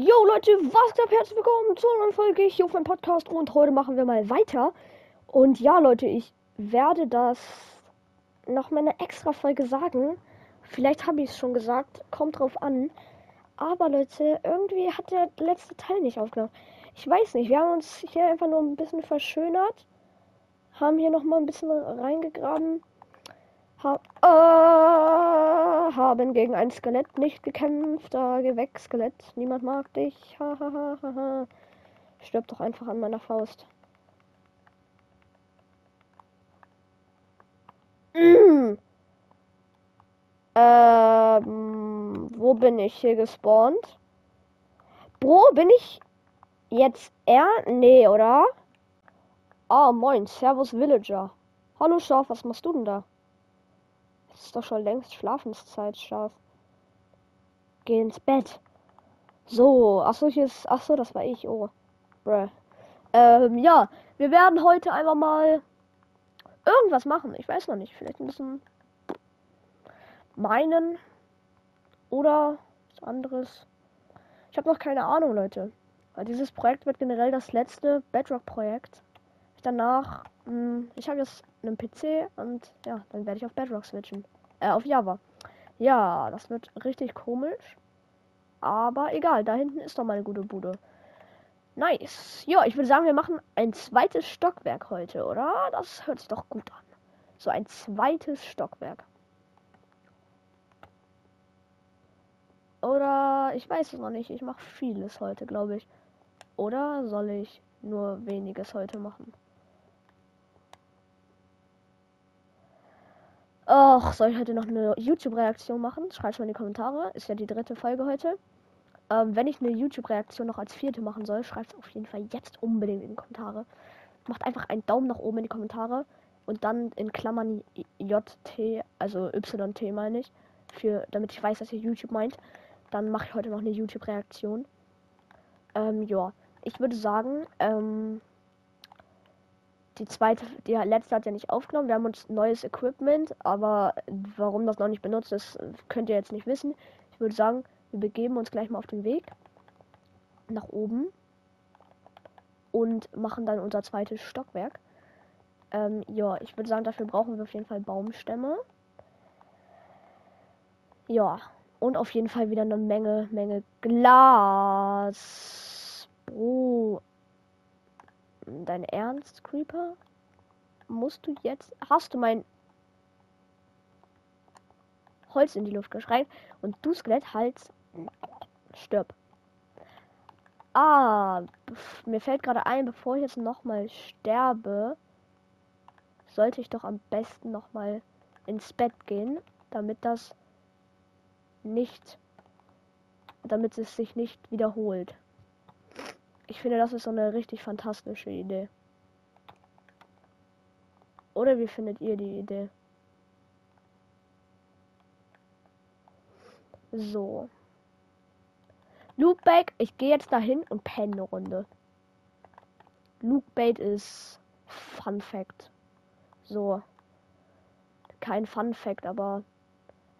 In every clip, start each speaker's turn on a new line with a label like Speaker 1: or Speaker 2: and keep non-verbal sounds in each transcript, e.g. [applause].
Speaker 1: Yo Leute, was geht ab? Herzlich willkommen zu einer Folge hier auf meinem Podcast und heute machen wir mal weiter. Und ja Leute, ich werde das noch mal eine extra Folge sagen. Vielleicht habe ich es schon gesagt, kommt drauf an. Aber Leute, irgendwie hat der letzte Teil nicht aufgenommen. Ich weiß nicht, wir haben uns hier einfach nur ein bisschen verschönert. Haben hier noch mal ein bisschen reingegraben. Ha äh, haben gegen ein Skelett nicht gekämpft. Da geh weg, Skelett. Niemand mag dich. Ha, ha, ha, ha. Stirb doch einfach an meiner Faust. Mm. [clears throat] Ähm, wo bin ich hier gespawnt? Bro, bin ich jetzt er? Nee, oder? Ah, moin, Servus Villager. Hallo Schaf, was machst du denn da? Es ist doch schon längst Schlafenszeit, Schaf. Geh ins Bett. So, achso, hier ist. Achso, das war ich. Oh. Bruh. Ähm, ja. Wir werden heute einfach mal irgendwas machen. Ich weiß noch nicht. Vielleicht ein bisschen meinen. Oder was anderes. Ich habe noch keine Ahnung, Leute. Dieses Projekt wird generell das letzte Bedrock-Projekt. Danach, mh, hm, ich habe jetzt einen PC und ja, dann werde ich auf Bedrock switchen. Äh, auf Java. Ja, das wird richtig komisch. Aber egal, da hinten ist doch mal eine gute Bude. Nice. Ja, ich würde sagen, wir machen ein zweites Stockwerk heute, oder? Das hört sich doch gut an. So ein zweites Stockwerk. Oder ich weiß es noch nicht. Ich mache vieles heute, glaube ich. Oder soll ich nur weniges heute machen? Och, soll ich heute noch eine YouTube-Reaktion machen? Schreibt mal in die Kommentare. Ist ja die dritte Folge heute. Ähm, wenn ich eine YouTube-Reaktion noch als vierte machen soll, schreibt es auf jeden Fall jetzt unbedingt in die Kommentare. Macht einfach einen Daumen nach oben in die Kommentare und dann in Klammern JT, also YT meine ich, für, damit ich weiß, dass ihr YouTube meint. Dann mache ich heute noch eine YouTube-Reaktion. Ähm, ja, ich würde sagen, ähm, die zweite, die letzte hat ja nicht aufgenommen. Wir haben uns neues Equipment, aber warum das noch nicht benutzt ist, könnt ihr jetzt nicht wissen. Ich würde sagen, wir begeben uns gleich mal auf den Weg nach oben und machen dann unser zweites Stockwerk. Ähm, ja, ich würde sagen, dafür brauchen wir auf jeden Fall Baumstämme. Ja, und auf jeden Fall wieder eine Menge, Menge Glas. Oh, Dein Ernst, Creeper? Musst du jetzt. Hast du mein Holz in die Luft geschreit und du Skelett halt stirb. Ah, mir fällt gerade ein, bevor ich jetzt noch mal sterbe, sollte ich doch am besten noch mal ins Bett gehen, damit das nicht, damit es sich nicht wiederholt. Ich finde, das ist so eine richtig fantastische Idee. Oder wie findet ihr die Idee? So. Loopbait, ich gehe jetzt dahin und penne eine Runde. Loopbait ist Fun Fact. So. Kein Fun Fact, aber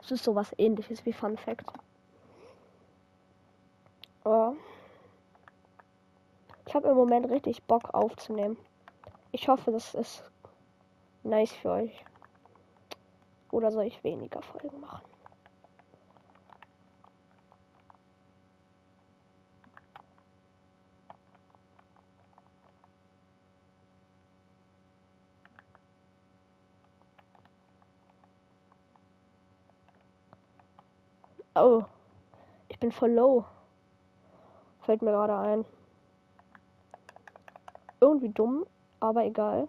Speaker 1: es ist sowas ähnliches wie Fun Fact. Oh. Ich habe im Moment richtig Bock aufzunehmen. Ich hoffe, das ist nice für euch. Oder soll ich weniger Folgen machen? Oh, ich bin voll low. Fällt mir gerade ein. Irgendwie dumm, aber egal.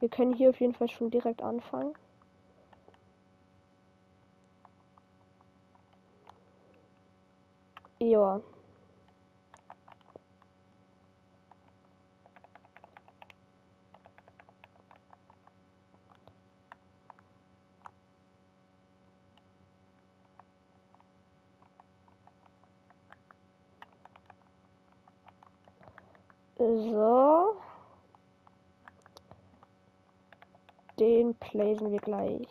Speaker 1: Wir können hier auf jeden Fall schon direkt anfangen. Ja. So. Den placen wir gleich.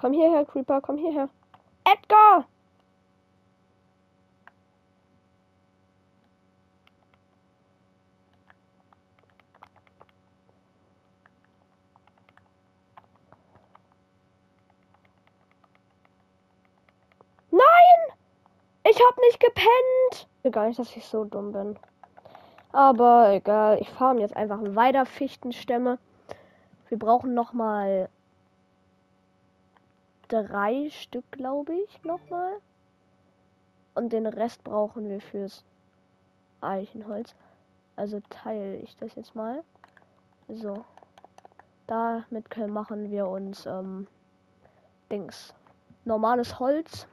Speaker 1: Komm hierher, Creeper, komm hierher. Edgar! Hab nicht gepennt! Gar nicht, dass ich so dumm bin. Aber egal, ich farm jetzt einfach weiter Fichtenstämme. Wir brauchen noch mal drei Stück, glaube ich, noch mal. Und den Rest brauchen wir fürs Eichenholz. Also teile ich das jetzt mal. So. Damit können, machen wir uns ähm, Dings. Normales Holz.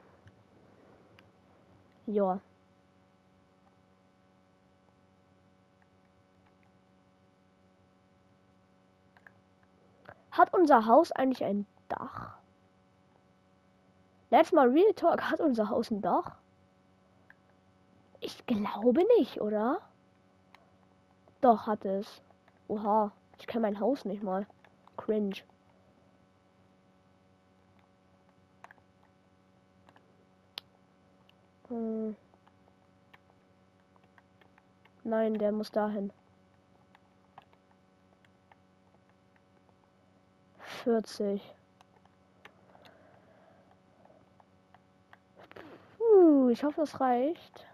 Speaker 1: Ja. Hat unser Haus eigentlich ein Dach? Let's mal Real Talk. Hat unser Haus ein Dach? Ich glaube nicht, oder? Doch, hat es. Oha, ich kenne mein Haus nicht mal. Cringe. Hm. Nein, der muss dahin. 40. Puh, ich hoffe, das reicht.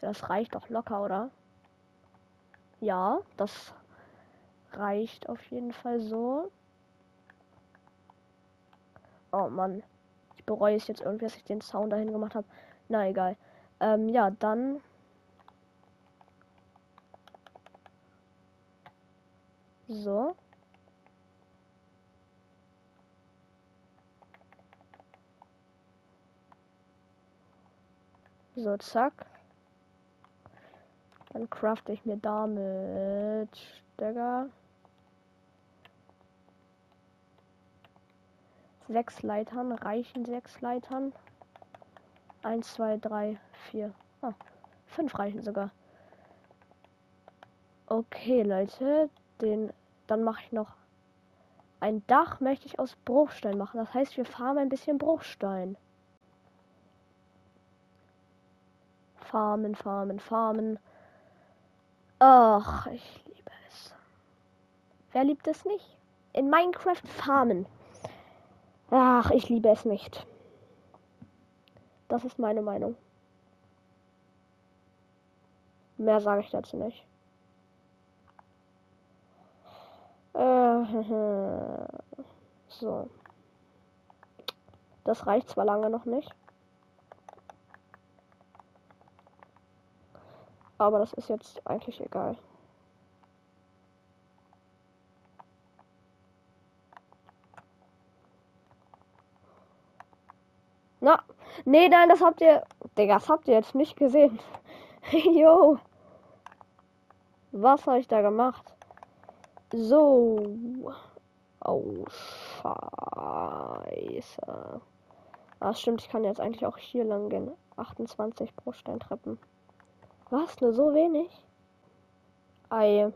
Speaker 1: Das reicht doch locker, oder? Ja, das reicht auf jeden Fall so. Oh Mann. Ich bereue es jetzt irgendwie, dass ich den Sound dahin gemacht habe. Na egal. Ähm, ja, dann So. So, zack. Dann crafte ich mir damit Stagger. Sechs Leitern, reichen sechs Leitern. Eins, zwei, drei, vier. Ah, fünf reichen sogar. Okay, Leute, den dann mache ich noch ein Dach möchte ich aus Bruchstein machen. Das heißt, wir farmen ein bisschen Bruchstein. Farmen, farmen, farmen. Ach, ich liebe es. Wer liebt es nicht? In Minecraft farmen. Ach, ich liebe es nicht. Das ist meine Meinung. Mehr sage ich dazu nicht. Äh, [laughs] so. Das reicht zwar lange noch nicht. Aber das ist jetzt eigentlich egal. Na, nee, nein, das habt ihr, Digga, das habt ihr jetzt nicht gesehen. [laughs] Jo. Was habe ich da gemacht? So. Oh, scheiße. Ah, stimmt, ich kann jetzt eigentlich auch hier lang gehen. 28 Bruchsteintreppen. Was? Nur so wenig? Ei.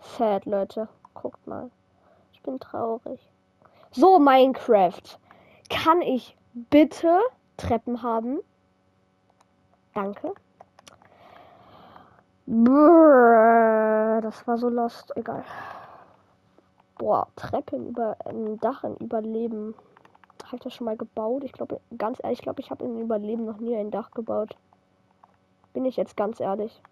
Speaker 1: Sad, Leute. Guckt mal. Ich bin traurig. So, Minecraft. Kann ich bitte Treppen haben? Danke. Brrr, das war so lost. Egal. Boah, Treppen über ein Dach in Überleben. Habe ich das schon mal gebaut? Ich glaube, ganz ehrlich, ich glaube, ich habe in Überleben noch nie ein Dach gebaut. Bin ich jetzt ganz ehrlich.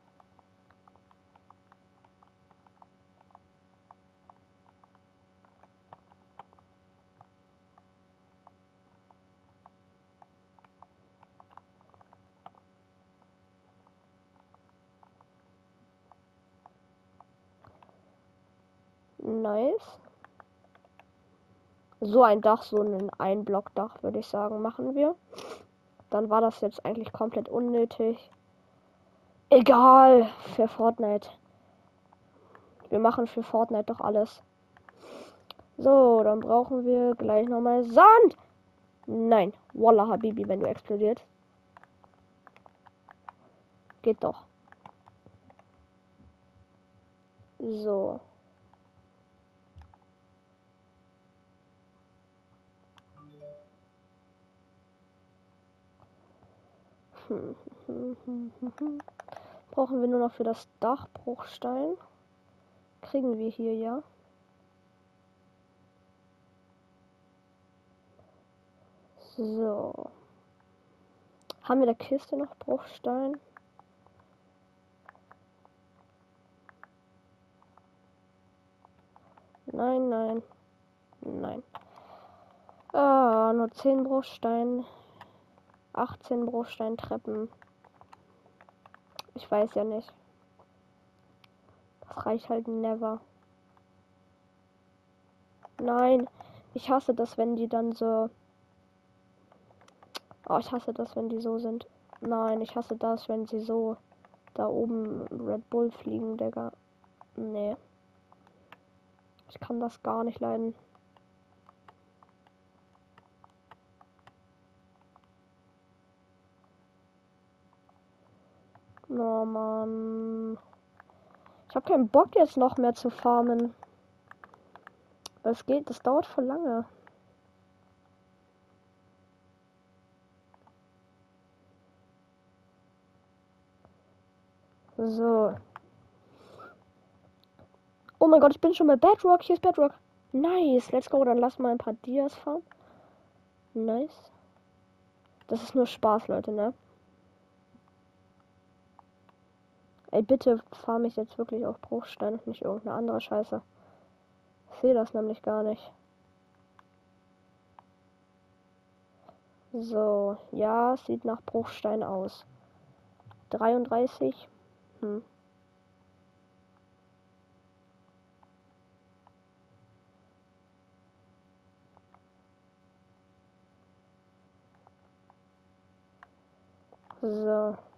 Speaker 1: Nice. So ein Dach, so ein Einblockdach, würde ich sagen, machen wir. Dann war das jetzt eigentlich komplett unnötig. Egal, für Fortnite. Wir machen für Fortnite doch alles. So, dann brauchen wir gleich nochmal Sand. Nein, Wallah Habibi, wenn du explodiert. Geht doch. So. Brauchen wir nur noch für das Dach Bruchstein. Kriegen wir hier ja. So. Haben wir der Kiste noch Bruchstein? Nein, nein. Nein. Ah, nur 10 Bruchstein. 18 Bruchsteintreppen. Ich weiß ja nicht. Das reicht halt never. Nein, ich hasse das, wenn die dann so. Oh, ich hasse das, wenn die so sind. Nein, ich hasse das, wenn sie so da oben Red Bull fliegen, Digga. Nee. Ich kann das gar nicht leiden. Oh Mann. Ich habe keinen Bock jetzt noch mehr zu farmen. Das geht, das dauert voll lange. So. Oh mein Gott, ich bin schon bei Bedrock. Hier ist Bedrock. Nice. Let's go. Dann lass mal ein paar Dias farmen. Nice. Das ist nur Spaß, Leute, ne? Ey, bitte farm ich jetzt wirklich auf Bruchstein und nicht irgendeine andere Scheiße. Ich sehe das nämlich gar nicht. So, ja, sieht nach Bruchstein aus. 33. Hm. So.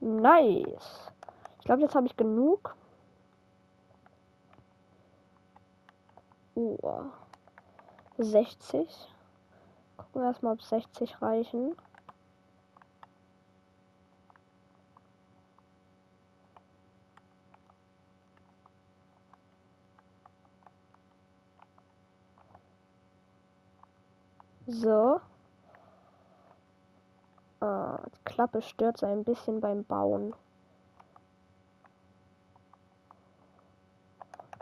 Speaker 1: Nice. Ich glaube, jetzt habe ich genug. Uh, 60. Gucken wir erstmal, ob 60 reichen. So. Ah, die Klappe stört so ein bisschen beim Bauen.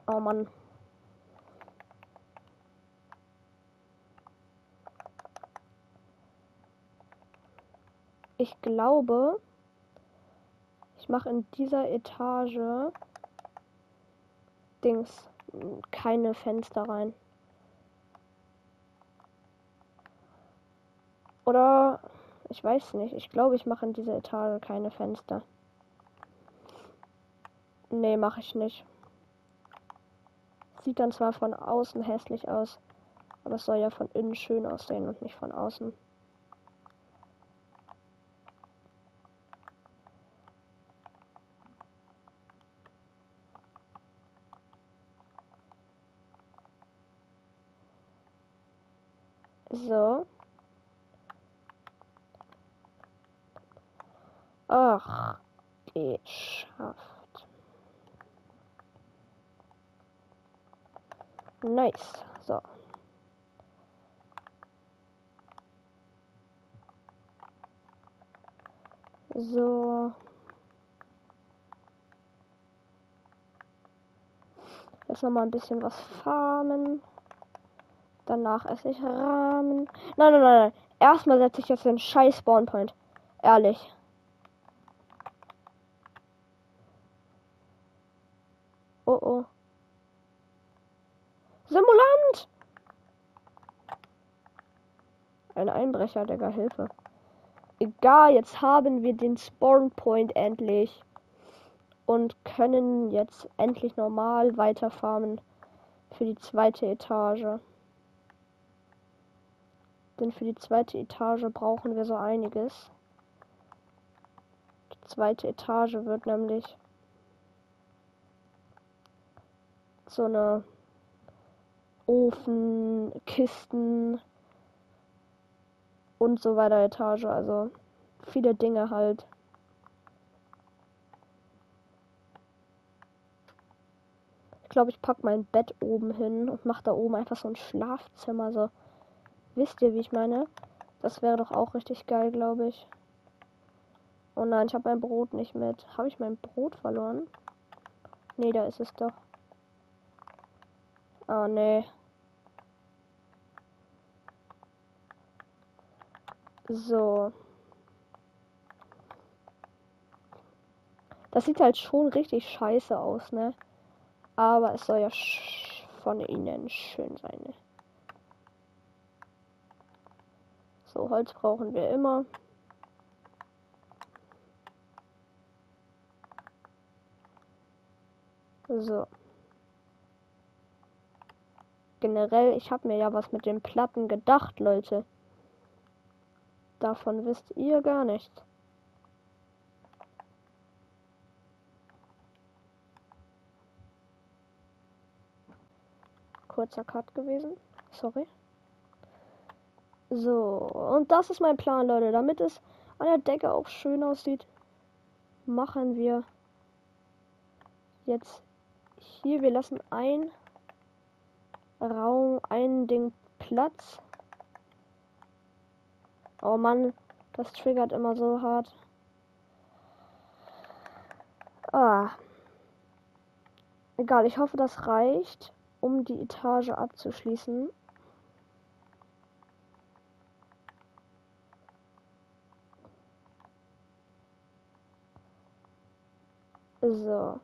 Speaker 1: Oh Mann. Ich glaube, ich mache in dieser Etage Dings keine Fenster rein. Oder ich weiß nicht. Ich glaube, ich mache in dieser Etage keine Fenster. Nee, mache ich nicht. Sieht dann zwar von außen hässlich aus, aber es soll ja von innen schön aussehen und nicht von außen. So. Ach, geschafft. Nice. So. So. Jetzt noch mal ein bisschen was farmen. Danach esse ich Rahmen. Nein, nein, nein, nein. Erstmal setze ich jetzt den scheiß Spawnpoint. Ehrlich. Oh oh. Simulant! Ein Einbrecher, Digga, Hilfe. Egal, jetzt haben wir den Spawn Point endlich. Und können jetzt endlich normal weiterfarmen für die zweite Etage. Denn für die zweite Etage brauchen wir so einiges. Die zweite Etage wird nämlich so eine Ofen, Kisten und so weiter Etage. Also viele Dinge halt. Ich glaube, ich pack mein Bett oben hin und mache da oben einfach so ein Schlafzimmer. So, wisst ihr, wie ich meine? Das wäre doch auch richtig geil, glaube ich. Oh nein, ich habe mein Brot nicht mit. Habe ich mein Brot verloren? Nee, da ist es doch. Oh nee. So. Das sieht halt schon richtig scheiße aus, ne? Aber es soll ja von innen schön sein, ne? So, Holz brauchen wir immer. So. Generell, ich habe mir ja was mit den Platten gedacht, Leute. Davon wisst ihr gar nichts. Kurzer Cut gewesen. Sorry. So, und das ist mein Plan, Leute. Damit es an der Decke auch schön aussieht, machen wir jetzt hier. Wir lassen ein Raum, ein Ding Platz. Oh Mann, das triggert immer so hart. Ah. Egal, ich hoffe, das reicht, um die Etage abzuschließen. So.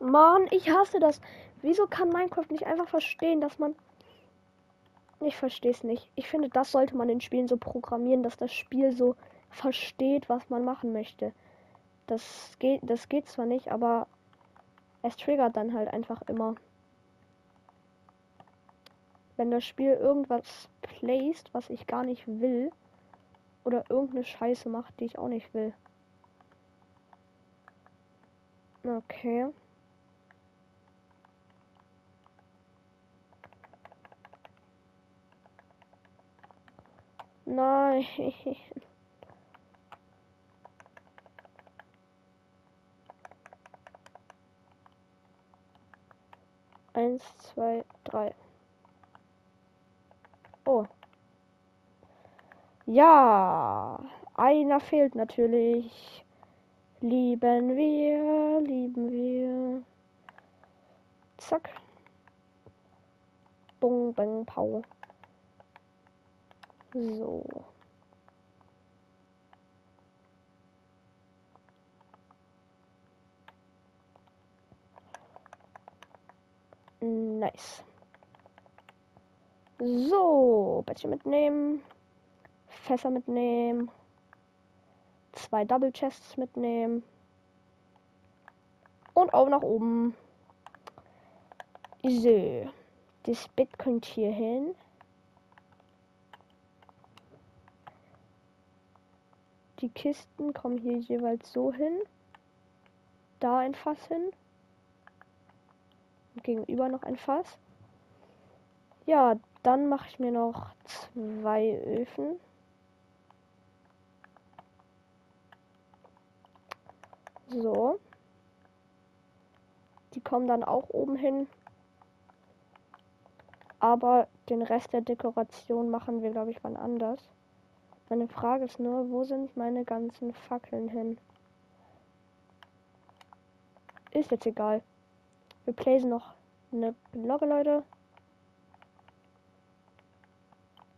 Speaker 1: Mann, ich hasse das. Wieso kann Minecraft nicht einfach verstehen, dass man. Ich verstehe es nicht. Ich finde, das sollte man in Spielen so programmieren, dass das Spiel so versteht, was man machen möchte. Das geht, das geht zwar nicht, aber es triggert dann halt einfach immer. Wenn das Spiel irgendwas placed, was ich gar nicht will, oder irgendeine Scheiße macht, die ich auch nicht will. Okay. Nein. [laughs] Eins, zwei, drei. Oh. Ja, einer fehlt natürlich. Lieben wir, lieben wir. Zack. Bung, bang, pau. So. Nice. So, Bettchen mitnehmen. Fässer mitnehmen. Zwei Double Chests mitnehmen. Und auch nach oben. So. Das Bett kommt hier hin. Die Kisten kommen hier jeweils so hin. Da ein Fass hin. Und gegenüber noch ein Fass. Ja, dann mache ich mir noch zwei Öfen. So. Die kommen dann auch oben hin. Aber den Rest der Dekoration machen wir, glaube ich, wann anders. Meine Frage ist nur, wo sind meine ganzen Fackeln hin? Ist jetzt egal. Wir placen noch eine Glocke, Leute.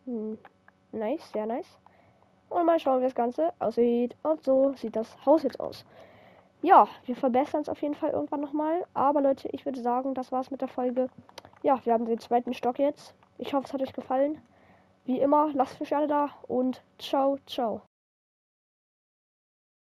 Speaker 1: Hm. Nice, sehr nice. Und mal schauen, wie das Ganze aussieht. Und so sieht das Haus jetzt aus. Ja, wir verbessern es auf jeden Fall irgendwann nochmal. Aber Leute, ich würde sagen, das war's mit der Folge. Ja, wir haben den zweiten Stock jetzt. Ich hoffe, es hat euch gefallen. Wie immer, lasst mich alle da und ciao, ciao.